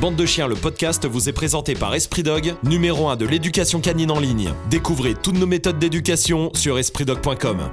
Bande de chiens, le podcast vous est présenté par Esprit Dog, numéro 1 de l'éducation canine en ligne. Découvrez toutes nos méthodes d'éducation sur espritdog.com.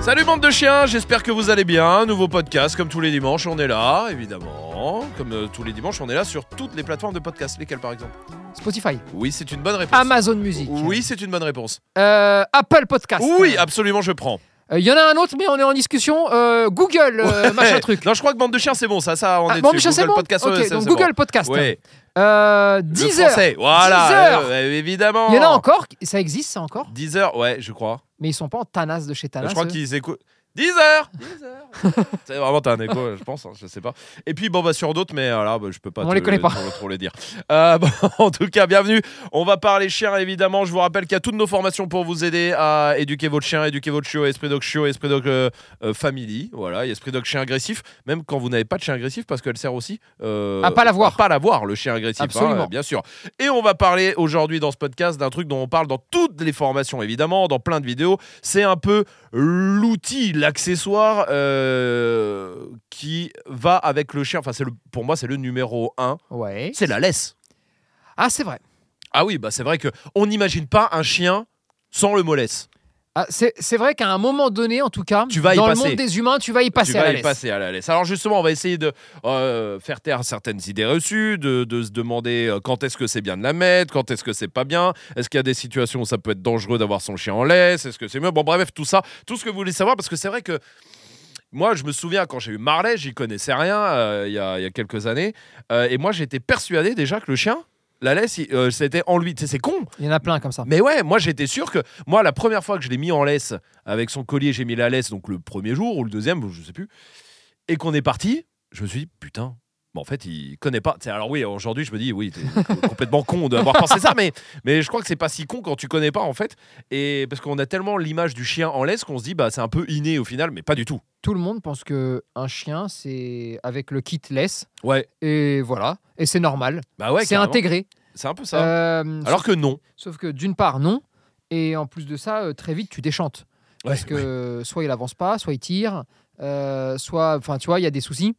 Salut bande de chiens, j'espère que vous allez bien. Nouveau podcast, comme tous les dimanches, on est là, évidemment. Comme euh, tous les dimanches, on est là sur toutes les plateformes de podcast. Lesquelles par exemple? Spotify, Oui, c'est une bonne réponse. Amazon Music, Oui, c'est une bonne réponse. euh, Apple Podcast. Oui, absolument, je prends. Euh, Il y en a un autre, mais on est en discussion. euh, Google, euh, machin truc. Non, je crois que bande de chiens, c'est bon, ça, ça, on Ah, est bon, dessus. mais c'est bon Podcast, donc Google bon. Podcast. Ouais. Euh, Le 10 heures. voilà, 10 heures. euh, évidemment. Il y en a encore, ça existe ça encore, 10 heures, ouais, je crois. mais ils sont pas en Tanas de chez Tanas. je crois qu'ils écoutent. 10 heures 10 heures C'est vraiment, t'as un écho, je pense, hein, je sais pas. Et puis, bon, bah, sur d'autres, mais voilà, bah, je peux pas On te- les connaît pas. Trop, trop les dire. Euh, bon, en tout cas, bienvenue. On va parler chien, évidemment. Je vous rappelle qu'il y a toutes nos formations pour vous aider à éduquer votre chien, éduquer votre chiot, Esprit Dog Chiot, Esprit Dog euh, euh, Family. Voilà, il y a Esprit Dog Chien agressif, même quand vous n'avez pas de chien agressif, parce qu'elle sert aussi euh, À pas l'avoir. pas l'avoir, le chien agressif, hein, Absolument. bien sûr. Et on va parler aujourd'hui dans ce podcast d'un truc dont on parle dans toutes les formations, évidemment, dans plein de vidéos. C'est un peu l'outil, l'accessoire euh, qui va avec le chien. Enfin, c'est le, pour moi, c'est le numéro un. Ouais. C'est la laisse. Ah, c'est vrai. Ah oui, bah c'est vrai que on n'imagine pas un chien sans le molesse. Ah, c'est vrai qu'à un moment donné, en tout cas, Tu vas y dans passer. le monde des humains, tu vas y passer tu à vas la y laisse. passer à la laisse. Alors justement, on va essayer de euh, faire taire certaines idées reçues, de, de se demander euh, quand est-ce que c'est bien de la mettre, quand est-ce que c'est pas bien, est-ce qu'il y a des situations où ça peut être dangereux d'avoir son chien en laisse, est-ce que c'est mieux. Bon, bref, tout ça, tout ce que vous voulez savoir, parce que c'est vrai que moi, je me souviens quand j'ai eu Marley, j'y connaissais rien euh, il y, a, il y a quelques années, euh, et moi j'étais persuadé déjà que le chien, la laisse, euh, c'était en lui. Tu sais, c'est con, Il y en a plein comme ça. mais ouais, moi j'étais sûr que moi la première fois que je l'ai mis en laisse avec son collier, j'ai mis la laisse donc le premier jour ou le deuxième, je sais plus, et qu'on est parti, je me suis dit putain. Bon, en fait, il connaît pas. Alors oui, aujourd'hui, je me dis oui, t'es complètement con d'avoir pensé ça, mais mais je crois que c'est pas si con quand tu connais pas en fait, et parce qu'on a tellement l'image du chien en laisse qu'on se dit bah c'est un peu inné au final, mais pas du tout. Tout le monde pense que un chien, c'est avec le kit laisse, Ouais, et voilà, et c'est normal. bah ouais, c'est intégré. C'est un peu ça. Euh, alors que non. Sauf que d'une part, non. Et en plus de ça, euh, très vite, tu déchantes. Parce Ouais, que soit il avance pas, soit il tire, euh, soit, enfin, tu vois, il y a des soucis.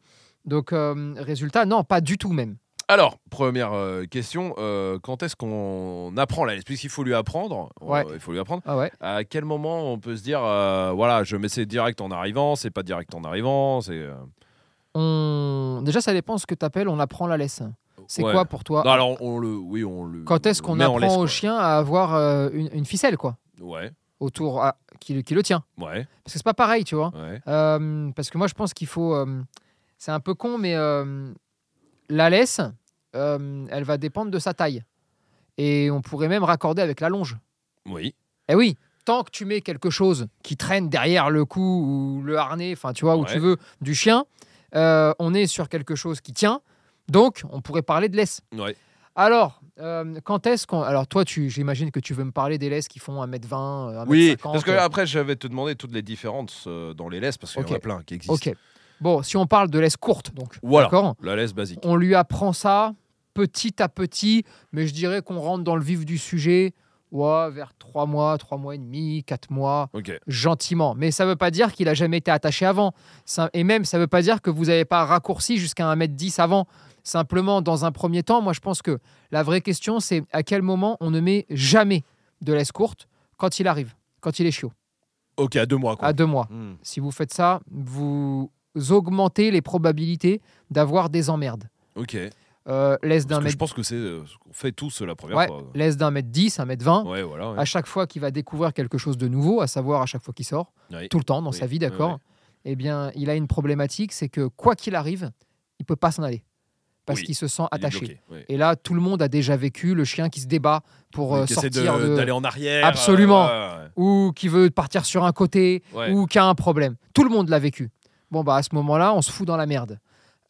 Donc, euh, résultat, non, pas du tout même. Alors, première euh, question, euh, quand est-ce qu'on apprend la laisse Puisqu'il faut lui apprendre, Ouais. il faut lui apprendre. Ah ouais. À quel moment on peut se dire, euh, voilà, je mets c'est direct en arrivant, c'est pas direct en arrivant, c'est. On... Déjà, ça dépend ce que tu appelles on apprend la laisse. C'est ouais. quoi pour toi? Non, alors on le, oui, on le. Quand est-ce on qu'on apprend laisse, au chien à avoir euh, une, une ficelle, quoi, Ouais, autour, à- qui, le- qui le tient ouais, Parce que c'est pas pareil, tu vois. ouais. Euh, parce que moi, je pense qu'il faut. euh, c'est un peu con, mais euh, la laisse, euh, elle va dépendre de sa taille. Et on pourrait même raccorder avec la longe. Oui. Eh oui, tant que tu mets quelque chose qui traîne derrière le cou ou le harnais, enfin, tu vois, où tu veux, du chien, euh, on est sur quelque chose qui tient. Donc, on pourrait parler de laisse. Ouais. Alors, euh, quand est-ce qu'on. Alors, toi, tu... j'imagine que tu veux me parler des laisses qui font 1m20, euh, 1m50. Oui, parce que après, je vais te demander toutes les différences dans les laisses, parce qu'il y en a plein qui existent. Ok. Bon, si on parle de laisse courte, donc. Voilà. D'accord La laisse basique. On lui apprend ça petit à petit, mais je dirais qu'on rentre dans le vif du sujet ouais, vers 3 mois, 3 mois et demi, 4 mois, gentiment. Mais ça ne veut pas dire qu'il a jamais été attaché avant. Ça- et même, ça ne veut pas dire que vous n'avez pas raccourci jusqu'à 1m10 avant. Simplement, dans un premier temps, moi, je pense que la vraie question, c'est à quel moment on ne met jamais de laisse courte quand il arrive, quand il est chiot, Ok, à deux mois, quoi. à deux mois. Hmm. Si vous faites ça, vous augmentez les probabilités d'avoir des emmerdes. Ok. Euh, laisse d'un que je mètre, pense que c'est euh, ce qu'on fait tous la première ouais, fois. laisse d'un mètre 10, un mètre 20. Ouais, voilà. ouais. À chaque fois qu'il va découvrir quelque chose de nouveau, à savoir à chaque fois qu'il sort, tout le temps dans Oui, sa vie, d'accord. Eh bien, il a une problématique, c'est que quoi qu'il arrive, il peut pas s'en aller parce Oui, qu'il se sent attaché. bloqué. Et là, tout le monde a déjà vécu le chien qui se débat pour euh, de- sortir d'aller en arrière. Absolument. euh, ouais, ou qui veut partir sur un côté ouais. ou qui a un problème. Tout le monde l'a vécu. Bon, bah à ce moment-là, on se fout dans la merde.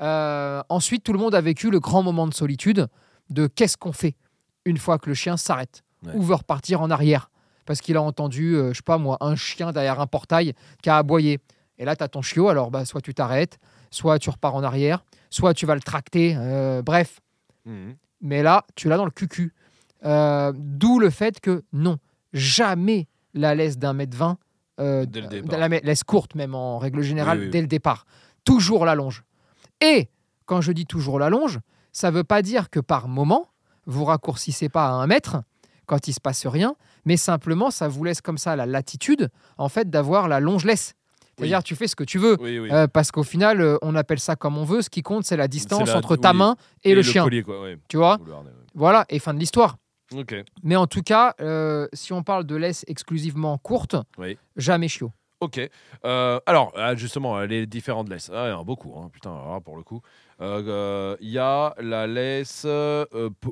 Euh, ensuite, tout le monde a vécu le grand moment de solitude de qu'est-ce qu'on fait une fois que le chien s'arrête Ouais. ou veut repartir en arrière parce qu'il a entendu, euh, je sais pas moi, un chien derrière un portail qui a aboyé. Et là, tu as ton chiot, alors bah, soit tu t'arrêtes, soit tu repars en arrière, soit tu vas le tracter, euh, bref. Mhm. Mais là, tu l'as dans le cucu. Euh, D'où le fait que non, jamais la laisse d'un mètre vingt, euh, Dès le euh, la laisse courte même en règle générale, Oui, oui, dès le départ. Toujours la longe. Et quand je dis toujours la longe, ça veut pas dire que par moment, vous raccourcissez pas à un mètre quand il se passe rien, mais simplement, ça vous laisse comme ça la latitude, en fait, d'avoir la longe laisse. C'est-à-dire, tu fais ce que tu veux. Oui, oui. Euh, parce qu'au final, euh, on appelle ça comme on veut. Ce qui compte, c'est la distance la- entre ta main et, le, chien. collier, quoi, ouais. Tu vois? Ouais. Voilà, et fin de l'histoire. Mais en tout cas, euh, si on parle de laisse exclusivement courte, Oui. jamais chiot. Ok. Euh, alors, ah, justement, euh, les différentes laisses. Ah, il y en a beaucoup, hein, putain, là, pour le coup. Euh, Il y a la laisse euh,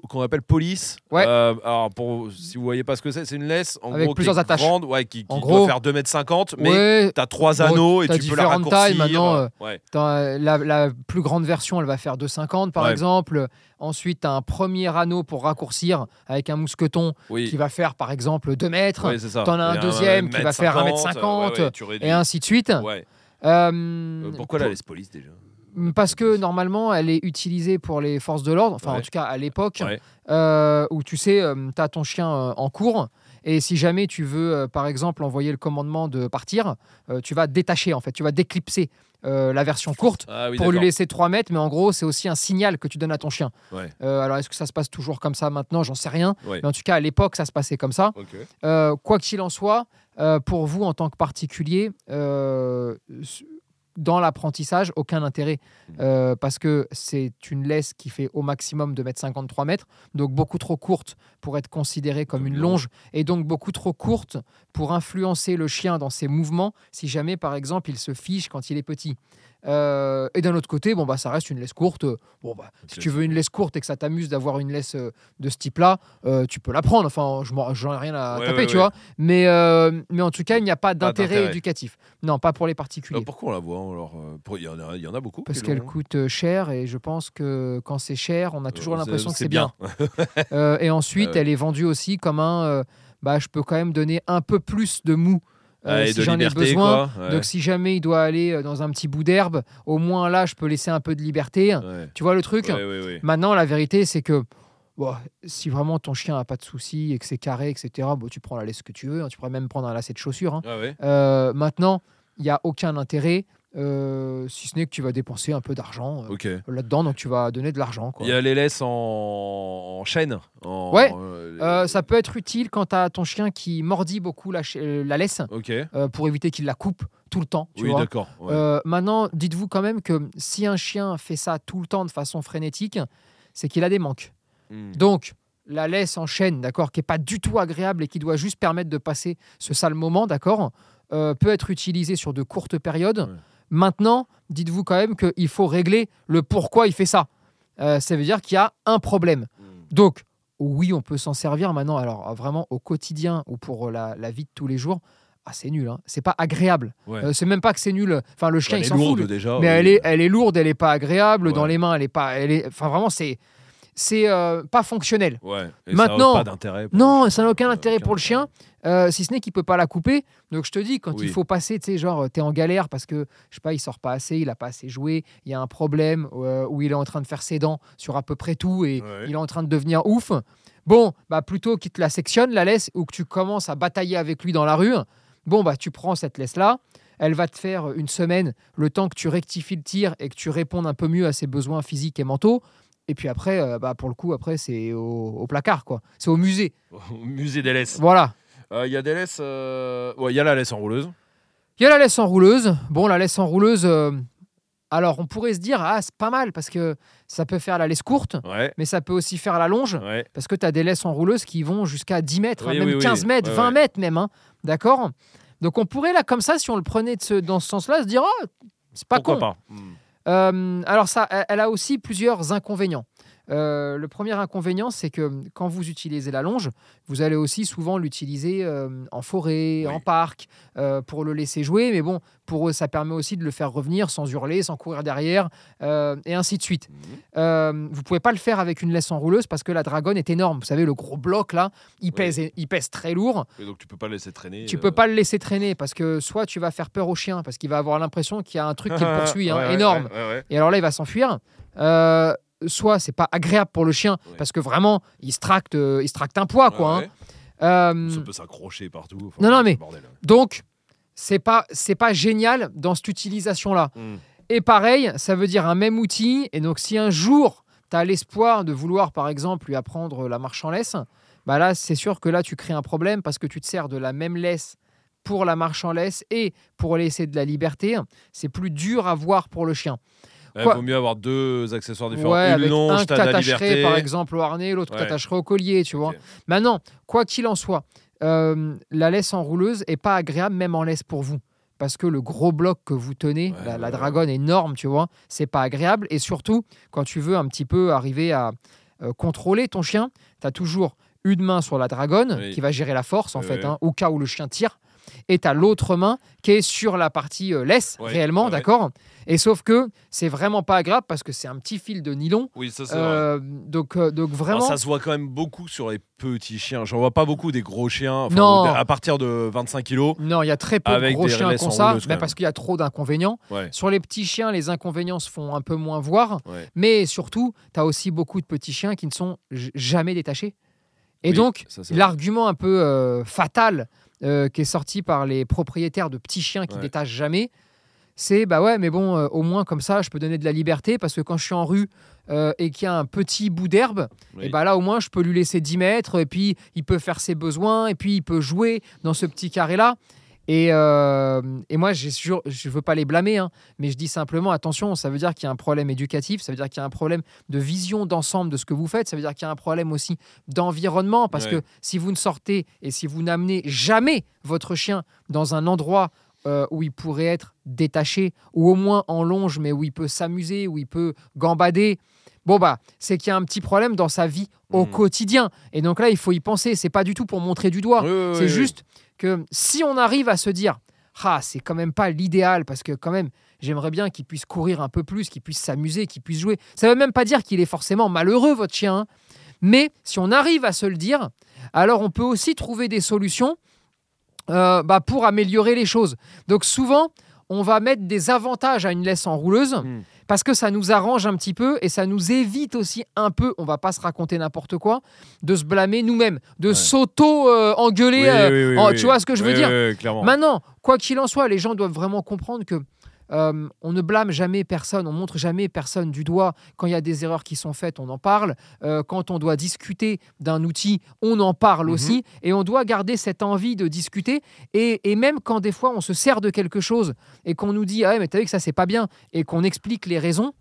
qu'on appelle police. Ouais. Euh, alors, pour, si vous voyez pas ce que c'est, c'est une laisse en Avec gros, qui plusieurs est attaches. grande, ouais, qui, En qui gros- doit faire 2m50, mais ouais, tu as trois anneaux et tu peux la raccourcir. tailles, maintenant, ouais. la, la plus grande version, elle va faire 2,50 par exemple. Ensuite, tu as un premier anneau pour raccourcir avec un mousqueton Oui. qui va faire par exemple 2 mètres. C'est ça. t'en as un Et deuxième qui va faire 1m50, 1m50, ouais, ouais, tu réduis. Et ainsi de suite. Ouais. Euh, Euh, pourquoi la laisse police déjà? Parce que normalement, elle est utilisée pour les forces de l'ordre, enfin en tout cas à l'époque, Ouais. euh, où tu sais, tu as ton chien euh, en cours, et si jamais tu veux, euh, par exemple, envoyer le commandement de partir, euh, tu vas détacher, en fait, tu vas déclipser euh, la version courte Ah oui, pour lui laisser 3 mètres, mais en gros, c'est aussi un signal que tu donnes à ton chien. Ouais. Euh, alors, est-ce que ça se passe toujours comme ça maintenant? J'en sais rien. Ouais. Mais en tout cas, à l'époque, ça se passait comme ça. Euh, quoi qu'il en soit, euh, pour vous en tant que particulier, euh, dans l'apprentissage, aucun intérêt. Mmh. Euh, parce que c'est une laisse qui fait au maximum 2 mètres 53 mètres, donc beaucoup trop courte pour être considérée comme une longe, et donc beaucoup trop courte pour influencer le chien dans ses mouvements, si jamais, par exemple, il se fiche quand il est petit. Euh, et d'un autre côté, bon, bah, ça reste une laisse courte. Bon, bah, si tu veux une laisse courte et que ça t'amuse d'avoir une laisse euh, de ce type-là, euh, tu peux la prendre. Enfin, je j'en ai rien à Ouais, taper, ouais, tu ouais. vois. Mais, mais en tout cas, il n'y a pas d'intérêt éducatif. Non, pas pour les particuliers. pourquoi on la voit alors pour- Il y, en a- il y en a beaucoup. Parce qu'elle coûte cher et je pense que quand c'est cher, on a toujours l'impression que c'est bien. Euh, et ensuite, elle est vendue aussi comme un. bah, je peux quand même donner un peu plus de mou euh, si j'en ai besoin. quoi. Ouais. Donc, si jamais il doit aller euh, dans un petit bout d'herbe, au moins là, je peux laisser un peu de liberté. Ouais. Tu vois le truc Ouais. Maintenant, la vérité, c'est que bon, si vraiment ton chien n'a pas de soucis et que c'est carré, etc., bon, tu prends la laisse que tu veux. hein. tu pourrais même prendre un lacet de chaussures. hein. Ah. Euh, maintenant, il n'y a aucun intérêt, euh, si ce n'est que tu vas dépenser un peu d'argent euh, là-dedans. Donc, tu vas donner de l'argent. Il y a les laisses en, en chaîne. en- Ouais. euh, ça peut être utile quand tu as ton chien qui mordit beaucoup la, laisse pour éviter qu'il la coupe tout le temps. Tu Oui, d'accord. ouais. Maintenant, dites-vous quand même que si un chien fait ça tout le temps de façon frénétique, c'est qu'il a des manques. Hmm. Donc, la laisse en chaîne, d'accord, qui est pas du tout agréable et qui doit juste permettre de passer ce sale moment, d'accord, peut être utilisée sur de courtes périodes. Ouais. Maintenant, dites-vous quand même qu'il faut régler le pourquoi il fait ça. Euh, ça veut dire qu'il y a un problème. Hmm. Donc, oui, on peut s'en servir maintenant. Alors, euh, vraiment, au quotidien ou pour la, la vie de tous les jours, ah, c'est nul. Hein. C'est pas agréable. Ouais. Euh, c'est même pas que c'est nul. Enfin, le chien, Elle il est s'en fout. déjà. Mais oui. elle est, elle est lourde, elle est pas agréable. Dans les mains, elle est pas. Elle est, enfin, vraiment, c'est, c'est euh, pas fonctionnel. Ouais. Et Maintenant- ça pas d'intérêt. Non, ça n'a aucun Euh, intérêt aucun pour le chien, euh, si ce n'est qu'il peut pas la couper. Donc je te dis, quand Oui. il faut passer, tu sais, genre, t'es en galère parce que, je sais pas, il sort pas assez, il a pas assez joué, il y a un problème euh, où il est en train de faire ses dents sur à peu près tout et Ouais. il est en train de devenir ouf. Bon, bah plutôt qu'il te la sectionne, la laisse, ou que tu commences à batailler avec lui dans la rue, bon, bah tu prends cette laisse-là, elle va te faire une semaine, le temps que tu rectifies le tir et que tu répondes un peu mieux à ses besoins physiques et mentaux. Et puis après, euh, bah, pour le coup, après, c'est au, au placard, quoi. C'est au musée. Au musée des laisses. Voilà. Euh, Il y a des laisses. euh, Ouais, il y a la laisse enrouleuse. Il y a la laisse enrouleuse. Bon, la laisse enrouleuse, euh, alors on pourrait se dire, ah, c'est pas mal parce que ça peut faire la laisse courte, Ouais. mais ça peut aussi faire la longe Ouais. parce que tu as des laisses enrouleuses qui vont jusqu'à 10 mètres, Oui, hein, même oui, oui. 15 mètres, Ouais, 20 ouais. mètres même. hein. D'accord? Donc on pourrait, là, comme ça, si on le prenait de ce- dans ce sens-là, se dire, oh, c'est pas Pourquoi con. pas? Hmm. Euh, alors ça, elle- elle a aussi plusieurs inconvénients. Euh, le premier inconvénient, c'est que quand vous utilisez la longe, vous allez aussi souvent l'utiliser euh, en forêt, Oui. en parc, euh, pour le laisser jouer. Mais bon, pour eux, ça permet aussi de le faire revenir sans hurler, sans courir derrière, euh, et ainsi de suite. Euh, vous pouvez pas le faire avec une laisse enrouleuse parce que la dragonne est énorme. Vous savez, le gros bloc là, il pèse, il pèse très lourd. Et donc tu peux pas le laisser traîner. Tu peux pas le laisser traîner parce que soit tu vas faire peur au chien parce qu'il va avoir l'impression qu'il y a un truc qui le poursuit, hein, Ouais, ouais, énorme. ouais. Et alors là, il va s'enfuir. Euh, soit c'est pas agréable pour le chien Ouais. parce que vraiment, il se tracte, euh, il se tracte un poids, quoi. Ouais, hein. ouais. Euh, Ça peut s'accrocher partout. enfin, Non, non, mais- bordel. donc, c'est pas, c'est pas génial dans cette utilisation-là. Hmm. Et pareil, ça veut dire un même outil. Et donc, si un jour tu as l'espoir de vouloir, par exemple, lui apprendre la marche en laisse, bah là, c'est sûr que là, tu crées un problème parce que tu te sers de la même laisse pour la marche en laisse et pour laisser de la liberté. C'est plus dur à voir pour le chien. Il vaut mieux avoir deux accessoires différents. Ouais, Une avec longe, un que t'attacherais par exemple au harnais, l'autre que Ouais. t'attacherais au collier, tu vois. Maintenant, quoi qu'il en soit, euh, la laisse enrouleuse est pas agréable même en laisse pour vous. Parce que le gros bloc que vous tenez, la, dragonne énorme, tu vois, c'est pas agréable. Et surtout, quand tu veux un petit peu arriver à euh, contrôler ton chien, tu as toujours une main sur la dragonne Oui. qui va gérer la force, en Oui, fait, oui. hein, au cas où le chien tire. Et tu as l'autre main qui est sur la partie euh, laisse, Ouais, réellement, ouais, d'accord? Et sauf que c'est vraiment pas agréable parce que c'est un petit fil de nylon. Oui, ça c'est vrai. Euh, donc, euh, donc Alors, vraiment. ça se voit quand même beaucoup sur les petits chiens. J'en vois pas beaucoup des gros chiens. enfin, Non. À partir de 25 kilos. Non, il y a très peu de gros chiens en ça, mais parce qu'il y a trop d'inconvénients. Ouais. Sur les petits chiens, les inconvénients se font un peu moins voir, mais surtout, tu as aussi beaucoup de petits chiens qui ne sont jamais détachés. Et Oui, donc, l'argument un peu euh, fatal euh, qui est sorti par les propriétaires de petits chiens qui Ouais. détachent jamais, c'est bah ouais, mais bon, euh, au moins comme ça, je peux donner de la liberté parce que quand je suis en rue euh, et qu'il y a un petit bout d'herbe, Oui. et bah là au moins je peux lui laisser 10 mètres et puis il peut faire ses besoins et puis il peut jouer dans ce petit carré là. Et, euh, et moi, sûr- je ne veux pas les blâmer, hein, mais je dis simplement attention, ça veut dire qu'il y a un problème éducatif, ça veut dire qu'il y a un problème de vision d'ensemble de ce que vous faites, ça veut dire qu'il y a un problème aussi d'environnement, parce Ouais. que si vous ne sortez et si vous n'amenez jamais votre chien dans un endroit euh, où il pourrait être détaché, ou au moins en longe, mais où il peut s'amuser, où il peut gambader, bon bah, c'est qu'il y a un petit problème dans sa vie au Mhm. quotidien. Et donc là, il faut y penser. C'est pas du tout pour montrer du doigt. Oui, oui, c'est oui. juste que si on arrive à se dire, ah, c'est quand même pas l'idéal, parce que quand même, j'aimerais bien qu'il puisse courir un peu plus, qu'il puisse s'amuser, qu'il puisse jouer. Ça veut même pas dire qu'il est forcément malheureux, votre chien. hein. Mais si on arrive à se le dire, alors on peut aussi trouver des solutions euh, bah, pour améliorer les choses. Donc souvent, on va mettre des avantages à une laisse enrouleuse Mm. Parce que ça nous arrange un petit peu et ça nous évite aussi un peu, on va pas se raconter n'importe quoi, de se blâmer nous-mêmes, de Ouais. s'auto-engueuler. Oui, oui, oui, oh, oui, tu vois ce que je veux dire? Maintenant, quoi qu'il en soit, les gens doivent vraiment comprendre que euh, on ne blâme jamais personne, on montre jamais personne du doigt. Quand il y a des erreurs qui sont faites, on en parle. Euh, quand on doit discuter d'un outil, on en parle Mhm. aussi. Et on doit garder cette envie de discuter. Et, et même quand des fois on se sert de quelque chose et qu'on nous dit ah ouais, mais t'as vu que ça c'est pas bien et qu'on explique les raisons.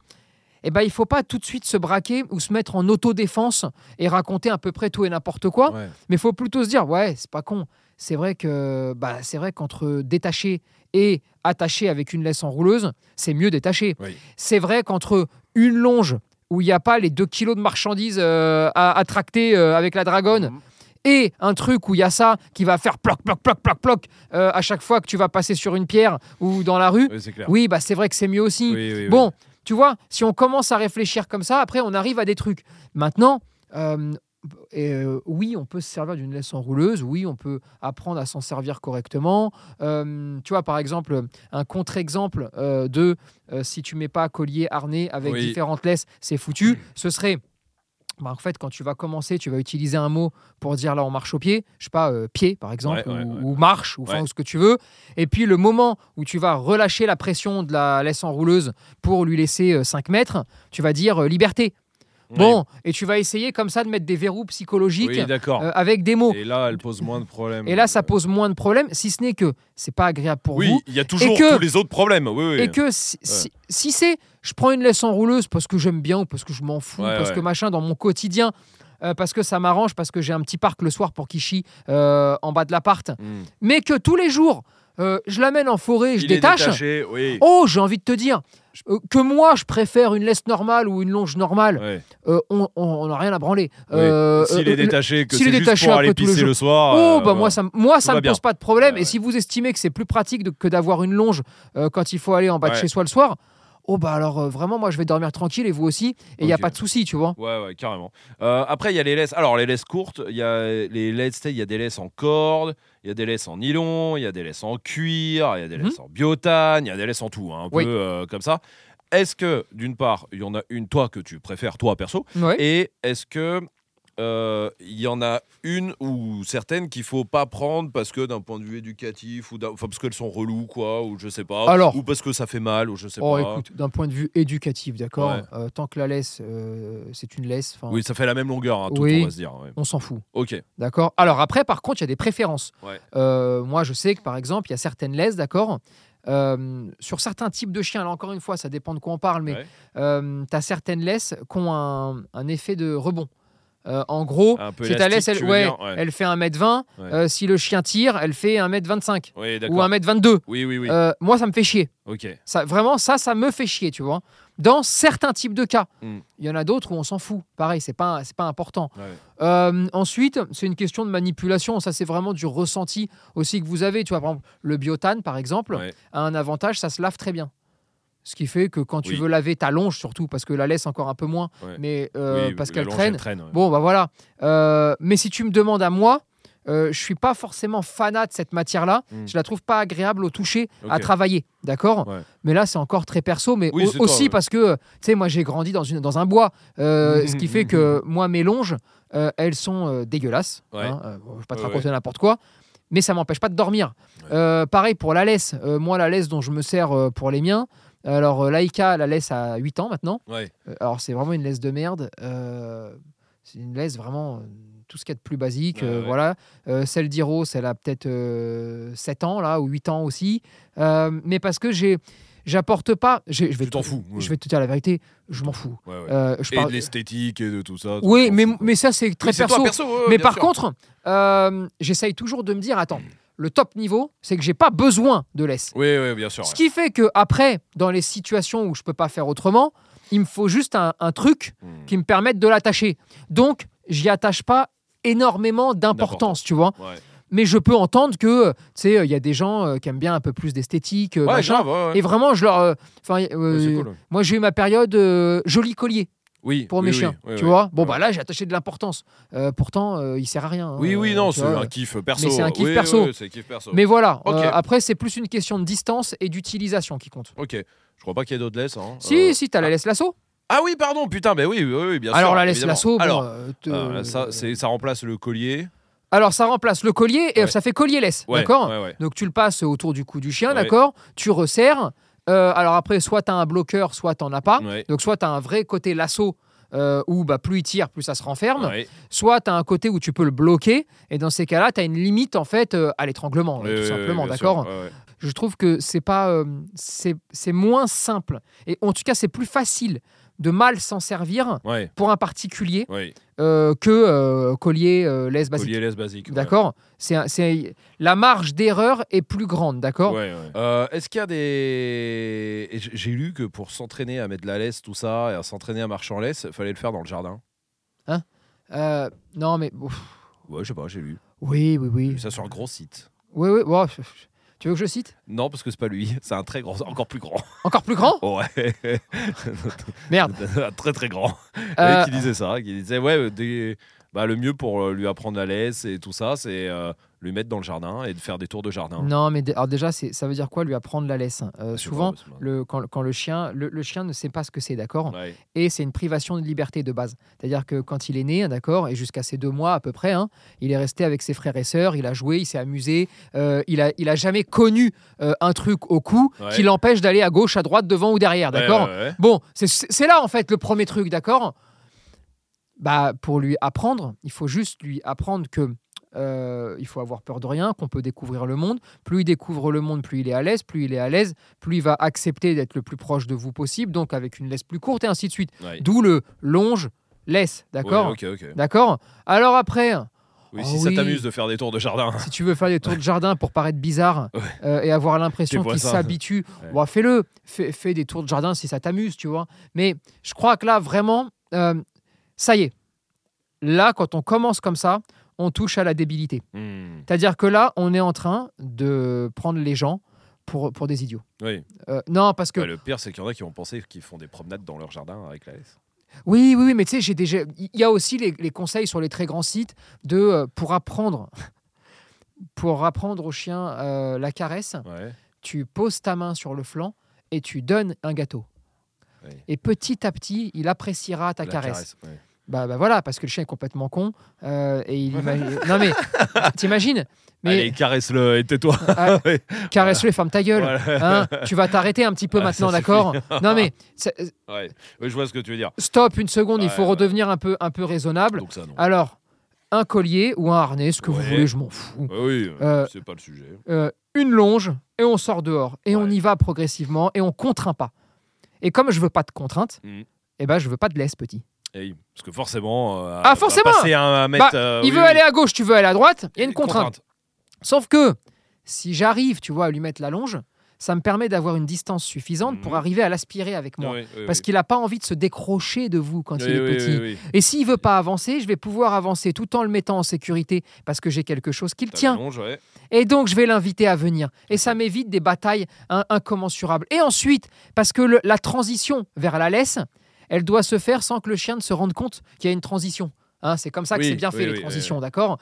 Eh ben, il faut pas tout de suite se braquer ou se mettre en autodéfense et raconter à peu près tout et n'importe quoi. Ouais. Mais il faut plutôt se dire, ouais, c'est pas con. C'est vrai que bah, c'est vrai qu'entre détaché et attaché avec une laisse enrouleuse, c'est mieux détaché. Oui. C'est vrai qu'entre une longe où il n'y a pas les 2 kilos de marchandises euh, à, à tracter euh, avec la dragonne Mhm. et un truc où il y a ça qui va faire ploc, ploc, ploc, ploc, ploc euh, à chaque fois que tu vas passer sur une pierre ou dans la rue, Oui, bah, c'est vrai que c'est mieux aussi. Oui. Bon, tu vois, si on commence à réfléchir comme ça, après, on arrive à des trucs. Maintenant, euh, euh, oui, on peut se servir d'une laisse enrouleuse, oui, on peut apprendre à s'en servir correctement. Euh, tu vois, par exemple, un contre-exemple euh, de si tu mets pas collier, harnais avec Oui. différentes laisses, c'est foutu. Ce serait. bah, en fait, quand tu vas commencer, tu vas utiliser un mot pour dire là on marche au pied, je sais pas, pied par exemple, Ouais, ouais, ou, ouais. ou marche, ou, ou ce que tu veux. Et puis le moment où tu vas relâcher la pression de la laisse enrouleuse pour lui laisser 5 mètres, tu vas dire liberté. Bon, et tu vas essayer comme ça de mettre des verrous psychologiques Oui, d'accord. euh, avec des mots. Et là, elle pose moins de problèmes. Et là, ça pose moins de problèmes, si ce n'est que c'est pas agréable pour Oui, vous. il y a toujours que- tous les autres problèmes. Oui, oui. Et que si, si- si c'est je prends une laisse enrouleuse parce que j'aime bien ou parce que je m'en fous, Ouais, parce ouais. que machin dans mon quotidien, euh, parce que ça m'arrange, parce que j'ai un petit parc le soir pour qu'il chie euh, en bas de l'appart, Hmm. mais que tous les jours, euh, je l'amène en forêt, je Il est détache. détaché, oui. Oh, j'ai envie de te dire euh, que moi, je préfère une laisse normale ou une longe normale. Ouais. euh, on n'a rien à branler. Oui. S'il est détaché, que s'il c'est détaché pour aller pisser le soir. Oh, bah moi, ça, moi, ça me bien. pose pas de problème. Ouais, Et si vous estimez que c'est plus pratique de- que d'avoir une longe quand il faut aller en bas de chez soi le soir, oh, bah alors euh, vraiment, moi, je vais dormir tranquille et vous aussi. Et il n'y a pas de souci, tu vois. Ouais, ouais, carrément. Euh, après, il y a les laisses. Alors, les laisses courtes, il y a les laisses, il y a des laisses en corde, il y a des laisses en nylon, il y a des laisses en cuir, il y a des Mhm. laisses en biotane, il y a des laisses en tout, hein, un Oui. peu euh, comme ça. Est-ce que, d'une part, il y en a une, toi, que tu préfères, toi, perso, et est-ce que euh, il y en a une ou certaines qu'il faut pas prendre parce que d'un point de vue éducatif ou enfin, parce qu'elles sont reloues quoi ou je sais pas Alors- ou parce que ça fait mal ou je sais Oh, pas. écoute, d'un point de vue éducatif, d'accord Ouais. euh, Tant que la laisse, euh, c'est une laisse, Oui, ça fait la même longueur, hein, tout, Oui. on va se dire. ouais. on s'en fout. Ok. D'accord Alors après, par contre, il y a des préférences. Ouais. Moi, je sais que par exemple, il y a certaines laisses, d'accord Euh, Sur certains types de chiens, là encore une fois, ça dépend de quoi on parle, mais Ouais. tu as certaines laisses qui ont un, un effet de rebond. Euh, en gros, si ta laisse, elle, ouais, elle fait 1m20, Ouais. euh, si le chien tire, elle fait 1m25 Oui, ou d'accord. 1m22. Oui, oui, oui. Euh, moi, ça me fait chier. Ok. Ça, vraiment, ça, ça me fait chier, tu vois. Dans certains types de cas. Mm. Il y en a d'autres où on s'en fout. Pareil, c'est pas, c'est pas important. Ensuite, c'est une question de manipulation. Ça, c'est vraiment du ressenti aussi que vous avez. Tu vois, par exemple, le biotane, par exemple, a un avantage, ça se lave très bien. Ce qui fait que quand tu Oui. veux laver ta longe, surtout, parce que la laisse encore un peu moins, Ouais. mais euh, Oui, parce qu'elle traîne. ouais. Bon, bah voilà. Euh, mais si tu me demandes à moi, euh, je suis pas forcément fanat de cette matière-là. Mm. Je la trouve pas agréable au toucher, à travailler, d'accord? Ouais. Mais là, c'est encore très perso, mais Oui, toi, aussi ouais. parce que, tu sais, moi, j'ai grandi dans, une, dans un bois, euh, ce qui fait que moi, mes longes, euh, elles sont dégueulasses. Ouais. hein, euh, bon, je vais pas te Ouais, raconter n'importe quoi. Mais ça m'empêche pas de dormir. Ouais. Pareil pour la laisse. Moi, la laisse dont je me sers pour les miens. Alors, euh, Laïka, la laisse à 8 ans maintenant. Ouais. Euh, alors, c'est vraiment une laisse de merde. Euh, c'est une laisse vraiment tout ce qu'il y a de plus basique. Ouais, euh, ouais. Voilà. Euh, celle elle a peut-être euh, 7 ans, là, ou 8 ans aussi. Mais parce que j'ai. J'apporte pas. Je vais t'en te- fous. Je vais te dire la vérité. Je m'en fous. Je Et parle- de l'esthétique et de tout ça. Oui, mais, mais ça, c'est très perso. mais par sûr. contre, j'essaye toujours de me dire attends, le top niveau, c'est que j'ai pas besoin de laisse. Oui, oui, bien sûr. Ce ouais. qui fait que après, dans les situations où je peux pas faire autrement, il me faut juste un, un truc Hmm. qui me permette de l'attacher. Donc, j'y attache pas énormément d'importance, tu vois. Ouais, Mais je peux entendre que, tu sais, il y a des gens euh, qui aiment bien un peu plus d'esthétique, euh, ouais. Et vraiment, je leur. euh, Enfin, euh, cool. moi, j'ai eu ma période euh, joli collier Oui, pour mes oui, chiens. oui, tu vois Bon, bah là, j'ai attaché de l'importance. Euh, pourtant, euh, il sert à rien. hein, Oui, oui, euh, non, c'est un kiff perso. Mais c'est un kiff perso. kiff. Mais voilà, euh, après, c'est plus une question de distance et d'utilisation qui compte. Ok, je crois pas qu'il y ait d'autres laisses. hein. Si, si, t'as la laisse lasso. Ah oui, pardon, putain, mais oui, oui, oui, bien sûr. Alors, la laisse lasso, bon, Alors, te- euh, ça, remplace le collier. Alors, ça remplace le collier et Ouais. ça fait collier-laisse. Ouais, d'accord ouais. Donc, tu le passes autour du cou du chien, d'accord Tu resserres. Euh, alors, après, soit tu as un bloqueur, soit tu n'en as pas. Ouais. Donc, soit tu as un vrai côté lasso. euh, où bah, plus il tire, plus ça se renferme. Ouais. Soit tu as un côté où tu peux le bloquer, et dans ces cas-là, tu as une limite en fait euh, à l'étranglement, Ouais, tout simplement, d'accord je trouve que c'est pas c'est moins simple et en tout cas c'est plus facile de mal s'en servir Ouais, pour un particulier ouais. euh, que euh, collier euh, laisse basique. Collier laisse basique. ouais. D'accord C'est c'est la marge d'erreur est plus grande, d'accord Est-ce qu'il y a des. J'ai lu que pour s'entraîner à mettre de la laisse, tout ça, et à s'entraîner à marcher en laisse, fallait le faire dans le jardin. Euh, Non mais ouf. Ouais, je sais pas, j'ai lu. oui oui J'ai oui ça sur un gros site. oui oui. bon, tu veux que je cite? Non, parce que c'est pas lui, c'est un très grand, encore plus grand. Encore plus grand? Ouais, Merde. un très très grand. Euh, Et qui disait ça, qui disait ouais, euh, des- bah, le mieux pour euh, lui apprendre la laisse et tout ça, c'est euh, lui mettre dans le jardin et de faire des tours de jardin. Non mais alors déjà ça veut dire quoi lui apprendre la laisse? Hein Euh, sais Souvent le, quand, quand le chien le, le chien ne sait pas ce que c'est, d'accord? Ouais. et c'est une privation de liberté de base. C'est-à-dire que quand il est né, d'accord, et jusqu'à ses deux mois à peu près, hein, il est resté avec ses frères et sœurs, il a joué, il s'est amusé, euh, il, a, il a jamais connu euh, un truc au cou Ouais. qui l'empêche d'aller à gauche, à droite, devant ou derrière, d'accord? Ouais. Bon, c'est- c'est là en fait le premier truc, d'accord? Bah pour lui apprendre, il faut juste lui apprendre que euh, il faut avoir peur de rien, qu'on peut découvrir le monde. Plus il découvre le monde, plus il est à l'aise. Plus il est à l'aise, plus il va accepter d'être le plus proche de vous possible, donc avec une laisse plus courte et ainsi de suite. Ouais. D'où le longe laisse, d'accord Ouais. D'accord Alors après, Oui, Oh si ça t'amuse de faire des tours de jardin. si tu veux faire des tours de jardin pour paraître bizarre Ouais. euh, et avoir l'impression qu'il s'habitue, fais-le. Fais, fais des tours de jardin si ça t'amuse, tu vois. Mais je crois que là, vraiment, euh, ça y est. Là, quand on commence comme ça, on touche à la débilité. Hmm. C'est-à-dire que là, on est en train de prendre les gens pour, pour des idiots. Oui. Euh, non, parce que le pire, c'est qu'il y en a qui vont penser qu'ils font des promenades dans leur jardin avec la laisse. Oui, oui, oui, mais tu sais, j'ai déjà. Il y a aussi les, les conseils sur les très grands sites de euh, pour apprendre, pour apprendre au chien euh, la caresse. Ouais. Tu poses ta main sur le flanc et tu donnes un gâteau. Oui. Et petit à petit, il appréciera ta La caresse. ouais. Bah, bah voilà, parce que le chien est complètement con. euh, et il imagine... non mais, t'imagines Mais Allez, caresse-le et tais-toi. Ah, caresse-le, ferme ta gueule. Voilà. hein. tu vas t'arrêter un petit peu Ah, maintenant, d'accord? Non mais, c'est- Ouais. Ouais, je vois ce que tu veux dire. stop une seconde, il faut ouais. redevenir un peu, un peu raisonnable. Donc ça, non. Alors, un collier ou un harnais, ce que vous voulez, je m'en fous. Ouais, oui, Euh, c'est pas le sujet. Euh, une longe et on sort dehors. Et on y va progressivement et on contraint pas. Et comme je veux pas de contrainte, Mhm. eh ben je veux pas de laisse, petit. Et parce que forcément. euh, Ah, à- à forcément Bah, euh, il oui, veut oui. aller à gauche, tu veux aller à droite, il y a une contrainte. Sauf que si j'arrive, tu vois, à lui mettre la longe, ça me permet d'avoir une distance suffisante pour Mhm. arriver à l'aspirer avec moi. Oui, oui, Parce oui. qu'il n'a pas envie de se décrocher de vous quand il est petit. Et s'il veut pas avancer, je vais pouvoir avancer tout en le mettant en sécurité parce que j'ai quelque chose qui le tient. le longe, ouais. Et donc, je vais l'inviter à venir. Et ça m'évite des batailles in- incommensurables. Et ensuite, parce que le- la transition vers la laisse, elle doit se faire sans que le chien ne se rende compte qu'il y a une transition. Hein, c'est comme ça que Oui, c'est bien oui, fait, oui, les transitions, d'accord?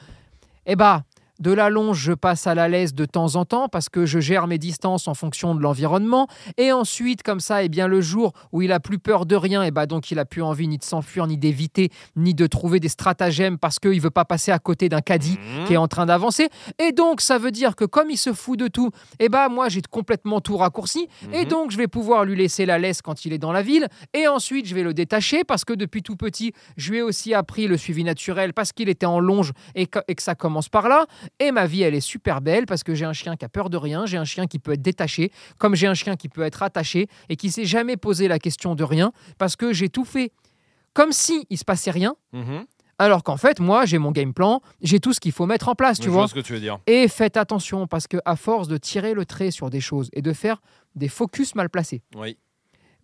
Eh bah, de la longe, je passe à la laisse de temps en temps parce que je gère mes distances en fonction de l'environnement. Et ensuite, comme ça, eh bien, le jour où il a plus peur de rien, et bah donc il a plus envie ni de s'enfuir, ni d'éviter, ni de trouver des stratagèmes parce qu'il veut pas passer à côté d'un caddie Mhm. qui est en train d'avancer. Et donc, ça veut dire que comme il se fout de tout, eh ben moi, j'ai complètement tout raccourci. Et Mhm. donc, je vais pouvoir lui laisser la laisse quand il est dans la ville. Et ensuite, je vais le détacher parce que depuis tout petit, je lui ai aussi appris le suivi naturel parce qu'il était en longe et que, et que ça commence par là. Et ma vie, elle est super belle parce que j'ai un chien qui a peur de rien. J'ai un chien qui peut être détaché, comme j'ai un chien qui peut être attaché et qui s'est jamais posé la question de rien parce que j'ai tout fait comme si il se passait rien. Mhm. Alors qu'en fait, moi, j'ai mon game plan, j'ai tout ce qu'il faut mettre en place, tu Je vois. ce que tu veux dire. Et faites attention parce que à force de tirer le trait sur des choses et de faire des focus mal placés, Oui.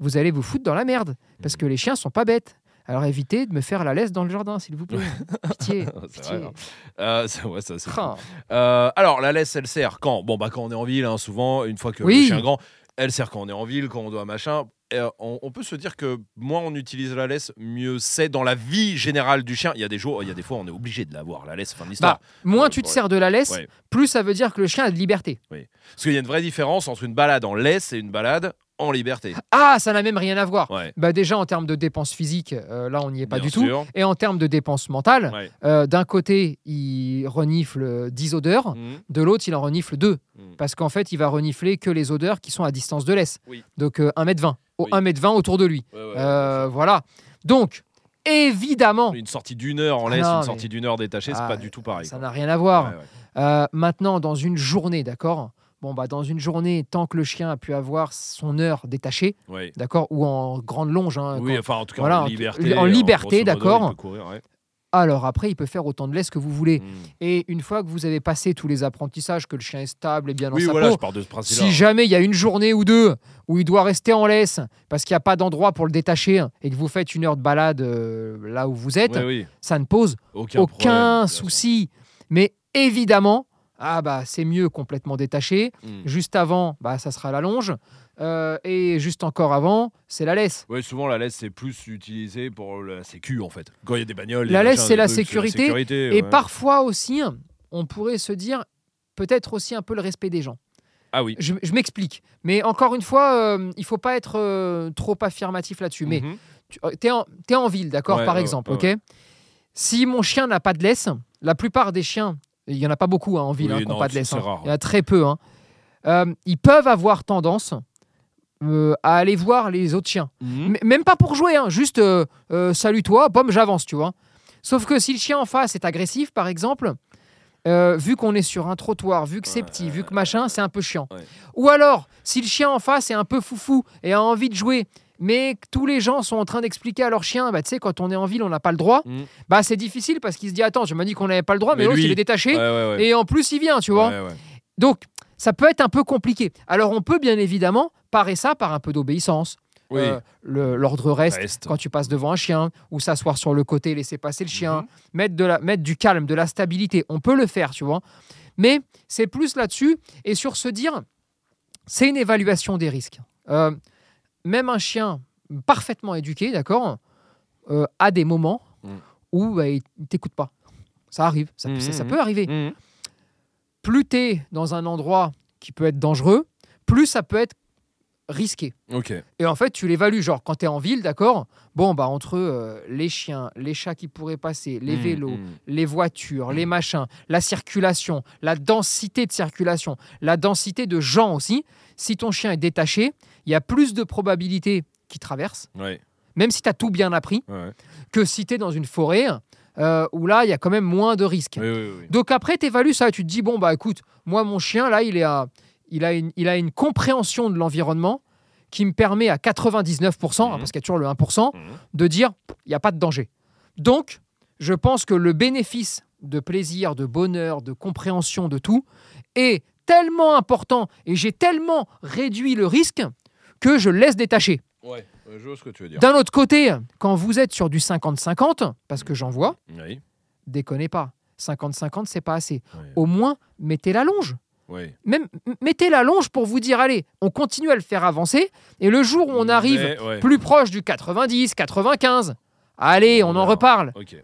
vous allez vous foutre dans la merde parce que les chiens sont pas bêtes. Alors évitez de me faire la laisse dans le jardin, s'il vous plaît. Pitié. pitié. vrai. hein. Euh, ouais, ça. Euh, alors, la laisse, elle sert quand? Bon, bah, quand on est en ville, hein, souvent, une fois que Oui. le chien est grand, elle sert quand on est en ville, quand on doit machin. Euh, on, on peut se dire que moins on utilise la laisse, mieux c'est dans la vie générale du chien. Il y a des jours, il y a des fois, on est obligé de l'avoir, la laisse, fin de l'histoire. Bah, moins tu te sers de la laisse, Ouais. plus ça veut dire que le chien a de liberté. Parce qu'il y a une vraie différence entre une balade en laisse et une balade en liberté. Ah, ça n'a même rien à voir. Ouais. Bah déjà en termes de dépenses physiques, euh, là on n'y est pas Bien du tout. Et en termes de dépenses mentales, Ouais. euh, d'un côté il renifle 10 odeurs, Mhm. de l'autre il en renifle 2. Mhm. Parce qu'en fait il va renifler que les odeurs qui sont à distance de laisse. Oui. Donc euh, 1m20. Au Oui. 1m20 autour de lui. Ouais, Euh, voilà. Donc, évidemment, Une sortie d'une heure en Ah laisse, non, une mais- sortie d'une heure détachée, c'est Ah, pas du tout pareil. ça quoi. n'a rien à voir. Maintenant, dans une journée, d'accord Bon, bah, dans une journée, tant que le chien a pu avoir son heure détachée, Ouais. d'accord Ou en grande longe, hein, Oui, quand- enfin, en tout cas, voilà, en en tout- liberté. en d'accord. ouais. alors après, il peut faire autant de laisse que vous voulez. Mhm. Et une fois que vous avez passé tous les apprentissages, que le chien est stable et bien dans Oui, sa voilà, peau, je pars de ce principe-là. si jamais il y a une journée ou deux où il doit rester en laisse parce qu'il n'y a pas d'endroit pour le détacher et que vous faites une heure de balade euh, là où vous êtes, Oui, oui. ça ne pose Aucun, souci. Mais évidemment, ah bah c'est mieux complètement détaché. Mhm. Juste avant, bah ça sera la longe. Euh, et juste encore avant, c'est la laisse. Ouais, souvent la laisse c'est plus utilisé pour la sécu en fait. Quand il y a des bagnoles. La laisse, c'est la sécurité, Et ouais. parfois aussi, on pourrait se dire peut-être aussi un peu le respect des gens. Ah oui. Je, je m'explique. Mais encore une fois, euh, il faut pas être euh, trop affirmatif là-dessus. Mais Mhm. tu es en, ville, d'accord, Ouais, par exemple, ok? Si mon chien n'a pas de laisse, la plupart des chiens, il y en a pas beaucoup hein, en ville Oui, hein, qui n'ont non, pas de laisse, hein. rare, il y en a très peu, hein. Euh, ils peuvent avoir tendance euh, à aller voir les autres chiens. Mhm. Même pas pour jouer, hein, juste euh, salut toi, pomme, j'avance, tu vois. Sauf que si le chien en face est agressif, par exemple, vu qu'on est sur un trottoir, vu que c'est petit, vu que machin, c'est un peu chiant. Ouais. Ou alors, si le chien en face est un peu foufou et a envie de jouer, mais tous les gens sont en train d'expliquer à leur chien, bah, tu sais, quand on est en ville, on n'a pas le droit, Mhm. bah c'est difficile parce qu'il se dit, attends, tu m'as dit qu'on n'avait pas le droit, mais, Mais l'autre, lui- il est détaché, Ouais, ouais, ouais. et en plus, il vient, tu vois. Donc, ça peut être un peu compliqué. Alors, on peut bien évidemment parer ça par un peu d'obéissance. Oui. Euh, L'ordre reste Reste. quand tu passes devant un chien, ou s'asseoir sur le côté, laisser passer le chien, Mhm. mettre, de la, mettre du calme, de la stabilité. On peut le faire, tu vois. Mais c'est plus là-dessus, et sur se dire, c'est une évaluation des risques. Euh, même un chien parfaitement éduqué, d'accord, euh, a des moments Mhm. où bah, il ne t'écoute pas. Ça arrive, ça, ça- ça Mhm. peut arriver. Plus tu es dans un endroit qui peut être dangereux, plus ça peut être risqué. Et en fait, tu l'évalues, genre quand tu es en ville, d'accord Bon, bah entre euh, les chiens, les chats qui pourraient passer, les Mm, vélos, mm. les voitures, les machins, la circulation, la densité de circulation, la densité de gens aussi, si ton chien est détaché, il y a plus de probabilités qu'il traverse, Ouais. même si tu as tout bien appris, Ouais. que si tu es dans une forêt euh, où là, il y a quand même moins de risques. Oui, oui, oui. Donc après, tu évalues ça et tu te dis, bon, bah écoute, moi, mon chien, là, il, est à- il, a, une, il a une compréhension de l'environnement qui me permet à 99%, hein, Mhm. parce qu'il y a toujours le 1%, Mhm. de dire, il n'y a pas de danger. Donc, je pense que le bénéfice de plaisir, de bonheur, de compréhension de tout est tellement important et j'ai tellement réduit le risque que je laisse détacher. Ouais, euh, je vois ce que tu veux dire. D'un autre côté, quand vous êtes sur du 50-50, parce que j'en vois, Oui. déconnez pas, 50-50, c'est pas assez. Au moins, mettez la longe. Même mettez la longe pour vous dire, allez, on continue à le faire avancer. Et le jour où on arrive Mais, ouais. plus proche du 90, 95, allez, on, On en reparle. Ok.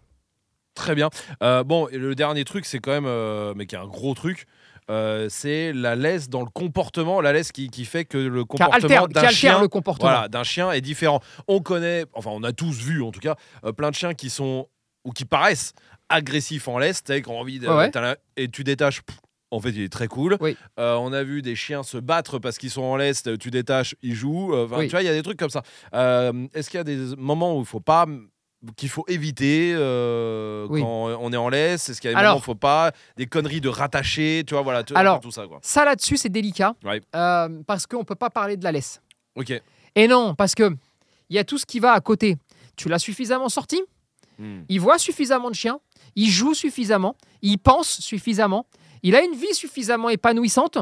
Très bien. Euh, bon, et le dernier truc, c'est quand même, euh, mais qui est un gros truc, euh, c'est la laisse dans le comportement, la laisse qui, qui fait que le comportement d'un chien, le comportement. voilà, d'un chien est différent. On connaît, enfin, on a tous vu en tout cas, plein de chiens qui sont ou qui paraissent agressifs en laisse, ont envie de, Ouais, t'as et tu détaches. pff, En fait, il est très cool. Oui. Euh, on a vu des chiens se battre parce qu'ils sont en laisse. Tu détaches, ils jouent. Euh, enfin, Oui. Tu vois, il y a des trucs comme ça. Euh, Est-ce qu'il y a des moments où il faut pas qu'il faut éviter euh, Oui. quand on est en laisse? Est-ce qu'il y a des Alors- moments où il faut pas Des conneries de rattacher, tu vois, voilà, tu- Alors- tout ça quoi. Ça là-dessus, c'est délicat Ouais. parce qu'on ne peut pas parler de la laisse. Ok. Et non, parce que il y a tout ce qui va à côté. Tu l'as suffisamment sorti, Hmm. il voit suffisamment de chiens, il joue suffisamment, il pense suffisamment, il a une vie suffisamment épanouissante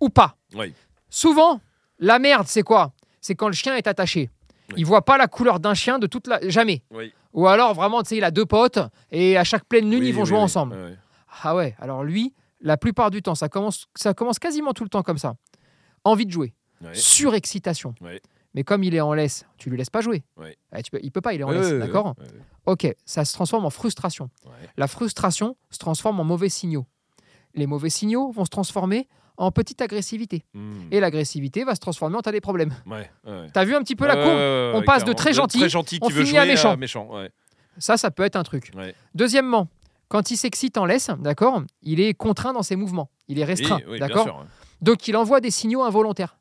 ou pas. Oui. Souvent, la merde, c'est quoi? C'est quand le chien est attaché. Oui. Il voit pas la couleur d'un chien de toute la jamais. Oui. Ou alors vraiment, tu sais, il a deux potes et à chaque pleine lune, ils vont jouer ensemble. Ah ouais, alors lui, la plupart du temps, ça commence, ça commence quasiment tout le temps comme ça. Envie de jouer, surexcitation. Mais comme il est en laisse, tu lui laisses pas jouer. Eh, tu peux, il peut pas, il est en laisse, d'accord ouais. Ok, ça se transforme en frustration. La frustration se transforme en mauvais signaux. Les mauvais signaux vont se transformer en petite agressivité. Hmm. Et l'agressivité va se transformer en t'as des problèmes. Ouais, ouais. T'as vu un petit peu la courbe On passe de très gentil, très gentil on qui veut finit jouer à méchant. méchant ouais. Ça, ça peut être un truc. Deuxièmement, quand il s'excite en laisse, d'accord, il est contraint dans ses mouvements. Il est restreint, Oui, oui, bien d'accord. Donc il envoie des signaux involontaires.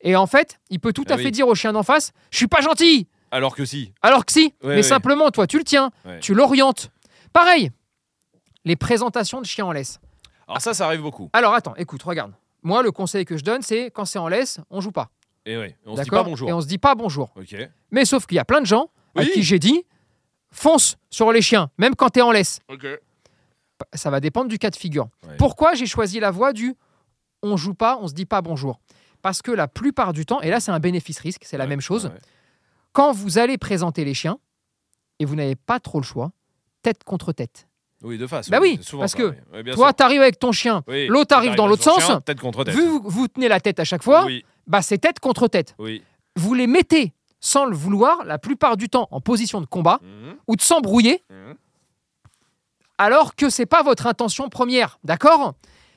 Et en fait, il peut tout Ah à fait dire au chien d'en face Je suis pas gentil Alors que si. Alors que si, mais simplement, toi, tu le tiens, tu l'orientes. Pareil, les présentations de chiens en laisse. Alors ça, ça arrive beaucoup. Alors attends, écoute, regarde. Moi, le conseil que je donne, c'est quand c'est en laisse, on joue pas. Et ouais, on se dit pas bonjour. Et on se dit pas bonjour. Ok. Mais sauf qu'il y a plein de gens à Oui. qui j'ai dit fonce sur les chiens, même quand tu es en laisse. Ok. Ça va dépendre du cas de figure. Ouais. Pourquoi j'ai choisi la voie du on joue pas, on se dit pas bonjour? Parce que la plupart du temps, et là c'est un bénéfice-risque, c'est la même chose, quand vous allez présenter les chiens, et vous n'avez pas trop le choix, tête contre tête. Oui, de face. Bah oui, souvent parce ça, que oui. Toi, sûr. tu arrives avec ton chien, Oui, l'autre arrive dans l'autre sens. chien, Tête contre tête. vu vous, vous tenez la tête à chaque fois, Oui, bah c'est tête contre tête. oui. Vous les mettez sans le vouloir, la plupart du temps en position de combat Mhm, ou de s'embrouiller, mhm. alors que c'est pas votre intention première, d'accord?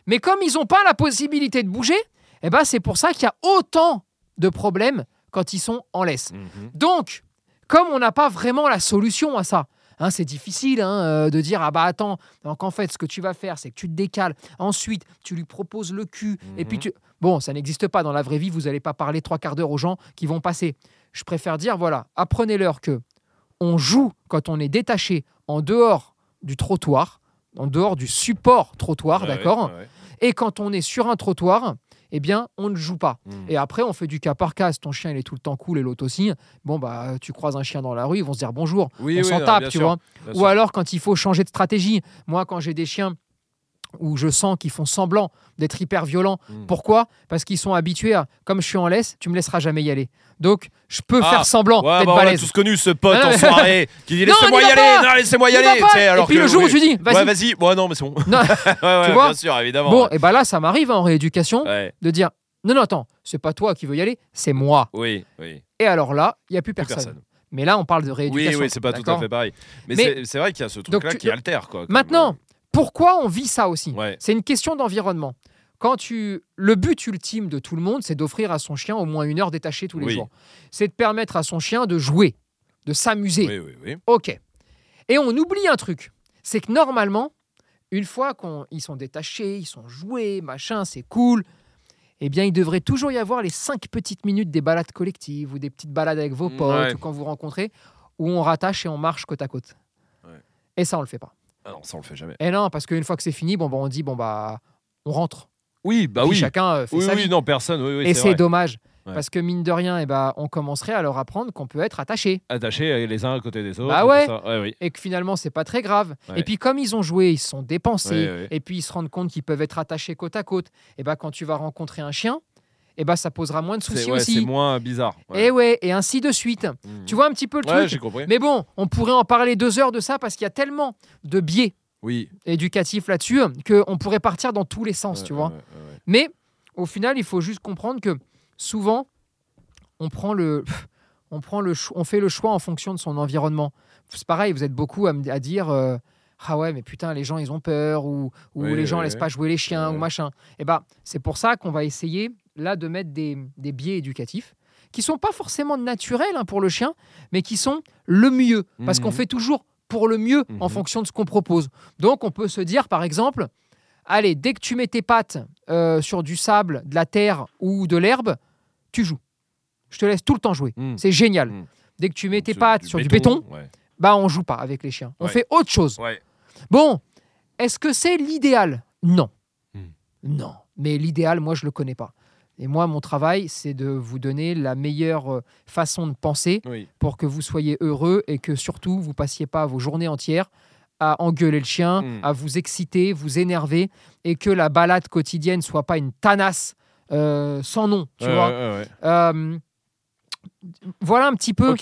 Mais comme ils n'ont pas la possibilité de bouger, eh ben c'est pour ça qu'il y a autant de problèmes quand ils sont en laisse. Mhm. Donc, comme on n'a pas vraiment la solution à ça, hein, c'est difficile hein, euh, de dire ah bah attends, donc en fait ce que tu vas faire c'est que tu te décales, ensuite tu lui proposes le cul, et puis Mhm. tu... Bon, ça n'existe pas dans la vraie vie, vous n'allez pas parler trois quarts d'heure aux gens qui vont passer. Je préfère dire voilà, apprenez-leur que on joue quand on est détaché en dehors du trottoir, en dehors du support trottoir, d'accord ouais, ouais. Et quand on est sur un trottoir, eh bien, on ne joue pas. Mhm. Et après, on fait du cas par cas. Si ton chien, il est tout le temps cool et l'autre aussi. Bon, bah, tu croises un chien dans la rue, ils vont se dire bonjour. Oui, on oui, s'en tape, tu sûr, vois. Ou sûr. alors, quand il faut changer de stratégie. Moi, quand j'ai des chiens où je sens qu'ils font semblant d'être hyper violents. Mhm. Pourquoi? Parce qu'ils sont habitués à, comme je suis en laisse, tu me laisseras jamais y aller. Donc, je peux Ah, faire semblant Ouais, d'être bah, on a tous connu ce pote Ah, en soirée qui dit laissez-moi y aller, non laissez-moi y aller. alors et puis que, le jour oui. où tu dis, vas-y. Ouais, vas-y. Ouais, non, mais c'est bon. Non. ouais, ouais, Tu vois bien sûr, évidemment. Bon, et bah là, ça m'arrive en rééducation de dire, non, non, attends, c'est pas toi qui veux y aller, c'est moi. Oui, oui. Et alors là, il n'y a plus Plus personne. Mais là, on parle de Oui, rééducation. oui, c'est pas tout à fait pareil. Mais, Mais- c'est- vrai qu'il y a ce truc-là qui altère, quoi. Maintenant, pourquoi on vit ça aussi? Ouais. C'est une question d'environnement. quand tu, le but ultime de tout le monde, c'est d'offrir à son chien au moins une heure détachée tous les Oui. jours. C'est de permettre à son chien de jouer, de s'amuser. Oui, oui, oui. Ok. Et on oublie un truc, c'est que normalement, une fois qu'ils sont détachés, ils sont joués, machin, c'est cool, eh bien, il devrait toujours y avoir les cinq petites minutes des balades collectives ou des petites balades avec vos Mm, potes ouais. ou quand vous rencontrez, où on rattache et on marche côte à côte. Ouais. Et ça, on le fait pas. Ah non, ça on le fait jamais. Et non, parce qu'une fois que c'est fini, bon, bah, on dit, bon, bah, on rentre. Oui, bah Puis oui. Chacun euh, fait Oui, sa oui, vie. non, personne. Oui, oui, et c'est dommage. Ouais. Parce que mine de rien, eh ben, on commencerait à leur apprendre qu'on peut être attaché. Attachés les uns à côté des autres. Bah ouais. ça. Ouais, oui. et que finalement c'est pas très grave. Ouais. Et puis comme ils ont joué, ils se sont dépensés, et puis ils se rendent compte qu'ils peuvent être attachés côte à côte. Et bah quand tu vas rencontrer un chien, et bah ça posera moins de C'est soucis ouais, c'est aussi. moins bizarre. Ouais. Et ouais, et ainsi de suite. Mhm. Tu vois un petit peu le Ouais, truc. compris. Mais bon, on pourrait en parler deux heures de ça parce qu'il y a tellement de biais Oui. éducatifs là-dessus qu'on pourrait partir dans tous les sens, tu vois. Mais au final, il faut juste comprendre que souvent, on prend le, on prend le, on fait le choix en fonction de son environnement. C'est pareil, vous êtes beaucoup à, à dire. euh, ah ouais, mais putain, les gens, ils ont peur, ou, ou Oui, les gens oui, laissent oui. pas jouer les chiens, ou machin. Et ben, c'est pour ça qu'on va essayer, là, de mettre des, des biais éducatifs qui sont pas forcément naturels hein, pour le chien, mais qui sont le mieux. Parce qu'on Mhm. fait toujours pour le mieux en Mhm. fonction de ce qu'on propose. Donc, on peut se dire, par exemple, allez, dès que tu mets tes pattes euh, sur du sable, de la terre ou de l'herbe, tu joues. Je te laisse tout le temps jouer. Mhm. C'est génial. Dès que tu mets tes pattes sur du béton, Ouais. bah on joue pas avec les chiens. On Ouais. fait autre chose. Ouais. Bon, est-ce que c'est l'idéal? Non. Hmm. Non. Mais l'idéal, moi, je le connais pas. Et moi, mon travail, c'est de vous donner la meilleure euh, façon de penser Oui. pour que vous soyez heureux et que surtout, vous passiez pas vos journées entières à engueuler le chien, Hmm. à vous exciter, vous énerver, et que la balade quotidienne soit pas une tanasse euh, sans nom, tu vois. ouais. Euh, voilà un petit peu où,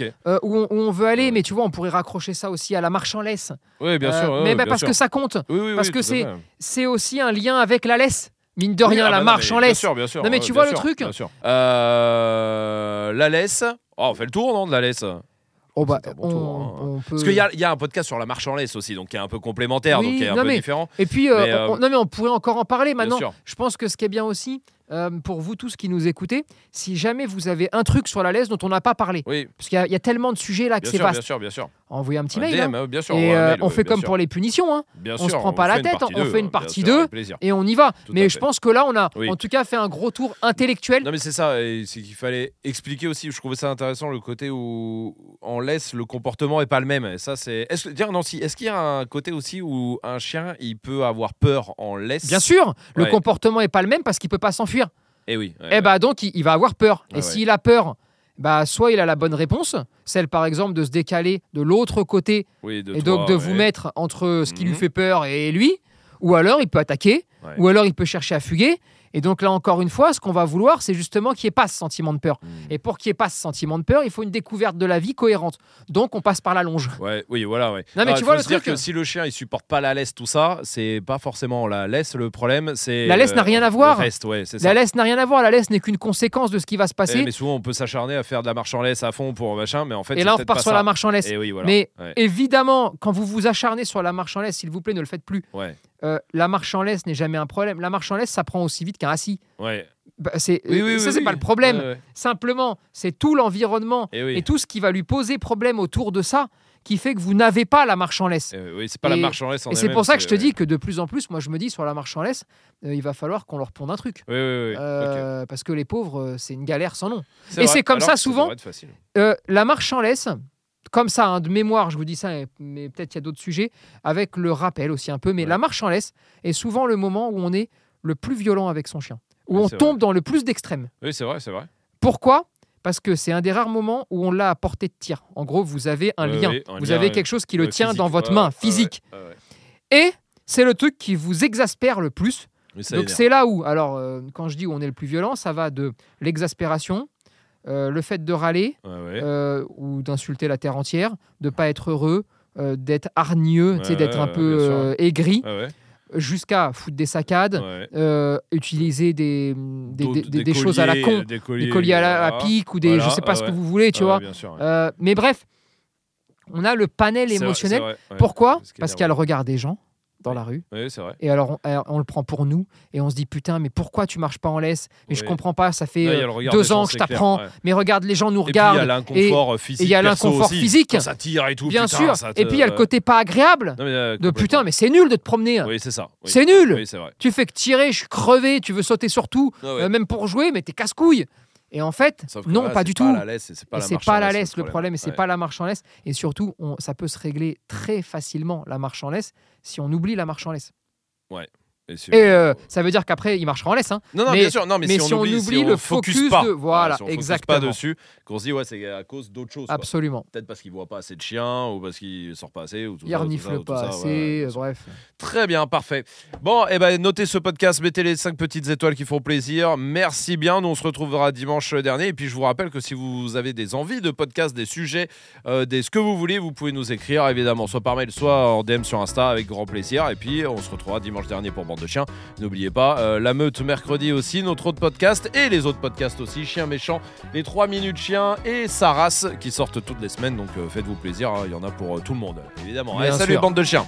on, où on veut aller, Ouais. mais tu vois, on pourrait raccrocher ça aussi à la marche en laisse. Oui, bien sûr. mais bah, parce sûr. que ça compte. Oui, oui, parce oui, que. C'est aussi un lien avec la laisse. Mine de rien, Oui, ah la bah non, marche mais en Bien laisse. sûr, bien sûr. Non, mais ouais, tu bien vois le sûr, truc bien sûr. Euh, La laisse. Oh, on fait le tour, non, de la laisse? Oh, bah, C'est un bon on, tour, hein. on peut... Parce qu'il y a, il y a un podcast sur la marche en laisse aussi, donc qui est un peu complémentaire, Oui, donc qui est un peu mais- différent. Et puis, euh, Mais, euh, on- non, mais on pourrait encore en parler Bien maintenant. sûr. Je pense que ce qui est bien aussi, euh, pour vous tous qui nous écoutez, si jamais vous avez un truc sur la laisse dont on n'a pas parlé, Oui, parce qu'il y, a- il y a tellement de sujets là que c'est sûr, bien vaste, sûr, bien sûr. envoyez un petit Un mail. DM, hein. hein, bien sûr. Et euh, mail, on fait bien comme sûr. pour les punitions. hein. Bien on se sûr, prend pas la tête, partie on deux, fait une partie sûr, deux. avec plaisir. Et on y va. Tout mais je pense que là, on a Oui. en tout cas fait un gros tour intellectuel. Non mais c'est ça, c'est qu'il fallait expliquer aussi. Je trouvais ça intéressant le côté où en laisse le comportement est pas le même. Et ça c'est. Est-ce Nancy, est-ce qu'il y a un côté aussi où un chien il peut avoir peur en laisse? Bien sûr, le comportement est pas le même parce qu'il peut pas s'enfuir. Et oui. ouais, Eh bah donc il, il va avoir peur. Et s'il a peur, bah soit il a la bonne réponse, celle par exemple de se décaler de l'autre côté oui, de et toi, donc de ouais. vous mettre entre ce qui lui Mhm. fait peur et lui, ou alors il peut attaquer, Ouais. ou alors il peut chercher à fuguer. Et donc là encore une fois, ce qu'on va vouloir, c'est justement qu'il n'y ait pas ce sentiment de peur. Mm. Et pour qu'il n'y ait pas ce sentiment de peur, il faut une découverte de la vie cohérente. Donc on passe par la longe. Ouais, oui, voilà, ouais. Non, mais Ah, tu vois le dire que si le chien il supporte pas la laisse, tout ça, c'est pas forcément la laisse le problème, c'est La laisse n'a rien à le voir. reste, ouais, c'est ça. La laisse n'a rien à voir, la laisse n'est qu'une conséquence de ce qui va se Eh, passer. mais souvent on peut s'acharner à faire de la marche en laisse à fond pour machin, mais en fait et là on repart sur ça. la marche en laisse. Et oui, voilà. Mais évidemment, quand vous vous acharnez sur la marche en laisse, s'il vous plaît, ne le faites plus. Euh, la marche en laisse n'est jamais un problème. La marche en laisse, ça prend aussi vite qu'un assis. ouais. Bah, c'est, Oui, oui, ça, oui, c'est pas le problème. Ouais. Simplement, c'est tout l'environnement Et oui. et tout ce qui va lui poser problème autour de ça qui fait que vous n'avez pas la marche en laisse. Eh oui, c'est pas la Et- marche en laisse en Et c'est pour ça que je te dis que de plus en plus, moi je me dis sur la marche en laisse, euh, il va falloir qu'on leur ponde un truc. Oui, oui, oui. Euh, Parce que les pauvres, euh, c'est une galère sans nom. et vrai. c'est comme Alors ça, souvent. Euh, la marche en laisse, comme ça, hein, de mémoire, je vous dis ça, mais- peut-être il y a d'autres sujets, avec le rappel aussi un peu, mais Ouais. la marche en laisse est souvent le moment où on est le plus violent avec son chien, où on tombe dans le plus d'extrêmes. Oui, c'est vrai, c'est vrai. Pourquoi? Parce que c'est un des rares moments où on l'a à portée de tir. En gros, vous avez un Ouais, lien, oui, un vous lien, avez quelque chose qui le tient physique, dans votre main, physique. Et c'est le truc qui vous exaspère le plus. Donc c'est là où, alors euh, quand je dis où on est le plus violent, ça va de l'exaspération, euh, le fait de râler Ouais, ouais. euh, ou d'insulter la terre entière, de pas être heureux, euh, d'être hargneux, Ouais, d'être un peu aigri, ouais. jusqu'à foutre des saccades, utiliser des, des, D'autres- des- des choses à la con, des colliers, à la à pique ou des, Voilà, je sais pas ouais, ce que vous voulez, tu Ouais, vois. sûr, mais bref, on a le panel vrai, émotionnel. vrai. Pourquoi? Parce qu'il y a le regard des gens, dans la rue. Oui, c'est vrai. Et alors on, alors, on le prend pour nous et on se dit putain mais pourquoi tu marches pas en laisse? Mais je comprends pas, ça fait Ouais, euh, deux ans que je t'apprends. ouais. Mais regarde les gens nous Et puis il y a regardent. l'inconfort euh, physique. et il y a l'inconfort physique. Quand ça tire et tout. Bien putain, sûr. ça te- Et puis il y a le côté pas agréable Non, mais, euh, de putain mais c'est nul de te promener. Oui, c'est ça. Oui. C'est nul. Oui, c'est vrai. Tu fais que tirer, je suis crevé, tu veux sauter sur tout, Ah euh, même pour jouer, mais t'es casse-couille. Et en fait, non, là, pas du pas tout. c'est pas pas la laisse, le problème, et c'est Ouais. pas la marche en laisse. Et surtout, on- ça peut se régler très facilement la marche en laisse si on oublie la marche en laisse. C'est- Et euh, ça veut dire qu'après, il marchera en laisse. hein. Non, non, mais- bien sûr. Non, mais, mais si, si on oublie, on le focus focus pas, de- voilà, si on focus exactement. pas dessus, qu'on se dit ouais, c'est à cause d'autre chose. Absolument. Peut-être parce qu'il voit pas assez de chiens ou parce qu'il sort pas assez ou tout Il ça, renifle ou tout pas ça, assez, ouais, euh, bref. Très bien, parfait. Bon, et ben notez ce podcast, mettez les 5 petites étoiles qui font plaisir. Merci bien. Nous on se retrouvera dimanche dernier. Et puis je vous rappelle que si vous avez des envies de podcast, des sujets, euh, des ce que vous voulez, vous pouvez nous écrire évidemment, soit par mail, soit en DM sur Insta avec grand plaisir. Et puis on se retrouvera dimanche dernier pour Bande de Chiens. N'oubliez pas, euh, la meute mercredi aussi, notre autre podcast et les autres podcasts aussi, Chien méchant, les 3 minutes chiens et sa race qui sortent toutes les semaines. Donc euh, faites-vous plaisir, hein, il y en a pour euh, tout le monde, évidemment. Allez, salut sûr. bande de chiens.